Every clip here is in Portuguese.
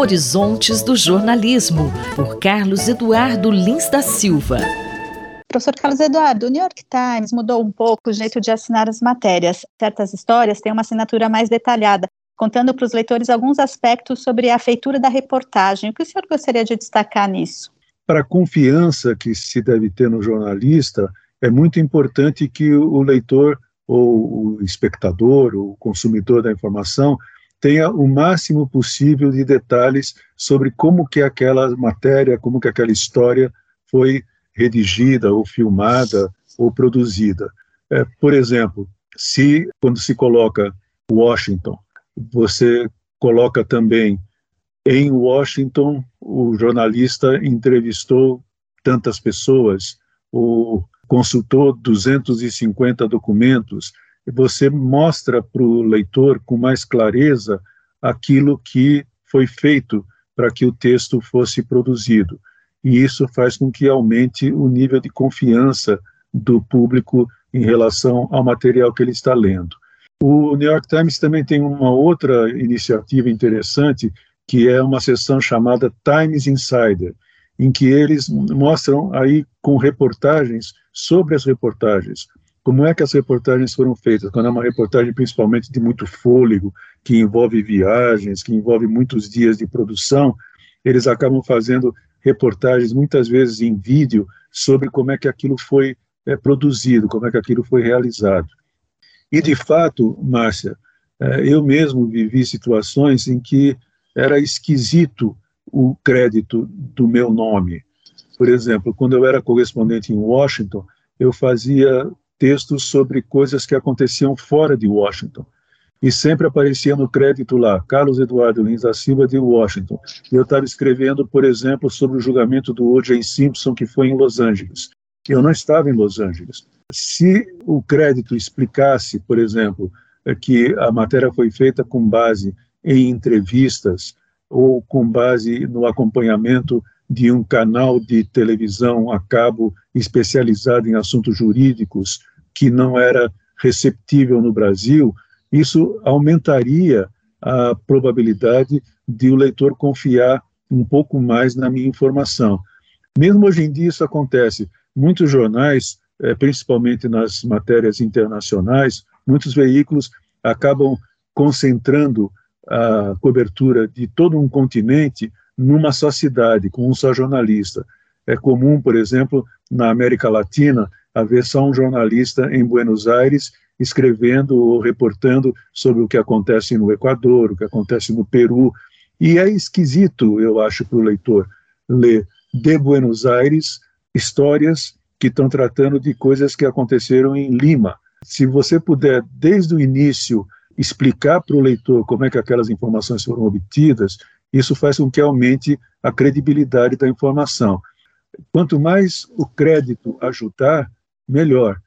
Horizontes do Jornalismo, por Carlos Eduardo Lins da Silva. Professor Carlos Eduardo, o New York Times mudou um pouco o jeito de assinar as matérias. Certas histórias têm uma assinatura mais detalhada, contando para os leitores alguns aspectos sobre a feitura da reportagem. O que o senhor gostaria de destacar nisso? Para a confiança que se deve ter no jornalista, é muito importante que o leitor ou o espectador, o consumidor da informação, tenha o máximo possível de detalhes sobre como que aquela matéria, como que aquela história foi redigida ou filmada ou produzida. É, por exemplo, se quando se coloca Washington, você coloca também em Washington o jornalista entrevistou tantas pessoas, ou consultou 250 documentos, você mostra para o leitor com mais clareza aquilo que foi feito para que o texto fosse produzido. E isso faz com que aumente o nível de confiança do público em relação ao material que ele está lendo. O New York Times também tem uma outra iniciativa interessante, que é uma seção chamada Times Insider, em que eles mostram aí com reportagens sobre as reportagens como é que as reportagens foram feitas, quando é uma reportagem principalmente de muito fôlego, que envolve viagens, que envolve muitos dias de produção, eles acabam fazendo reportagens, muitas vezes em vídeo, sobre como é que aquilo foi é, produzido, como é que aquilo foi realizado. E, de fato, Márcia, é, eu mesmo vivi situações em que era esquisito o crédito do meu nome. Por exemplo, quando eu era correspondente em Washington, eu fazia textos sobre coisas que aconteciam fora de Washington. E sempre aparecia no crédito lá, Carlos Eduardo Lins da Silva de Washington. E eu estava escrevendo, por exemplo, sobre o julgamento do O.J. Simpson, que foi em Los Angeles. Eu não estava em Los Angeles. Se o crédito explicasse, por exemplo, que a matéria foi feita com base em entrevistas ou com base no acompanhamento de um canal de televisão a cabo especializado em assuntos jurídicos que não era receptível no Brasil, isso aumentaria a probabilidade de o leitor confiar um pouco mais na minha informação. Mesmo hoje em dia isso acontece. Muitos jornais, eh, principalmente nas matérias internacionais, muitos veículos acabam concentrando a cobertura de todo um continente numa só cidade, com um só jornalista. É comum, por exemplo, na América Latina, haver só um jornalista em Buenos Aires escrevendo ou reportando sobre o que acontece no Equador, o que acontece no Peru. E é esquisito, eu acho, para o leitor ler de Buenos Aires histórias que estão tratando de coisas que aconteceram em Lima. Se você puder, desde o início, explicar para o leitor como é que aquelas informações foram obtidas, isso faz com que aumente a credibilidade da informação. Quanto mais o crédito ajudar, melhor.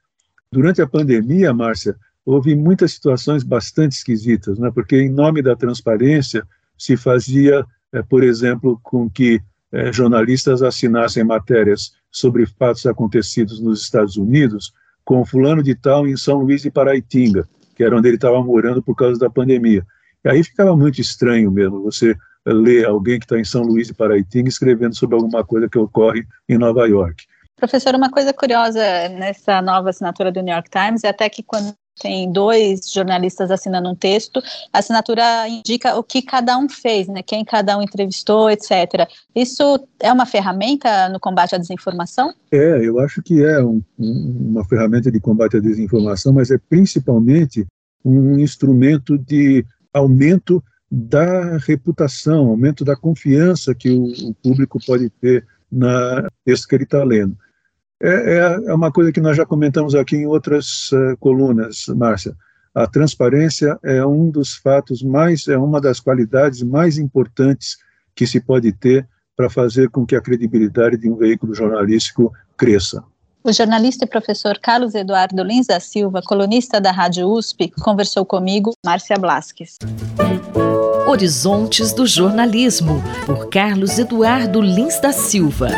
Durante a pandemia, Márcia, houve muitas situações bastante esquisitas, né? porque, em nome da transparência, se fazia, é, por exemplo, com que é, jornalistas assinassem matérias sobre fatos acontecidos nos Estados Unidos com fulano de tal em São Luís de Paraitinga, que era onde ele estava morando por causa da pandemia. E aí ficava muito estranho mesmo você ler alguém que está em São Luís de Paraitinga escrevendo sobre alguma coisa que ocorre em Nova York. Professor, uma coisa curiosa nessa nova assinatura do New York Times é até que quando tem dois jornalistas assinando um texto, a assinatura indica o que cada um fez, né, quem cada um entrevistou, etc. Isso é uma ferramenta no combate à desinformação? É, eu acho que é um, uma ferramenta de combate à desinformação, mas é principalmente um instrumento de aumento da reputação, aumento da confiança que o, o público pode ter na texto que ele está lendo. É, é, é, uma coisa que nós já comentamos aqui em outras uh, colunas, Márcia. A transparência é um dos fatos mais, é uma das qualidades mais importantes que se pode ter para fazer com que a credibilidade de um veículo jornalístico cresça. O jornalista e professor Carlos Eduardo Lins da Silva, colunista da Rádio USP, conversou comigo, Márcia Blasques. Horizontes do Jornalismo, por Carlos Eduardo Lins da Silva.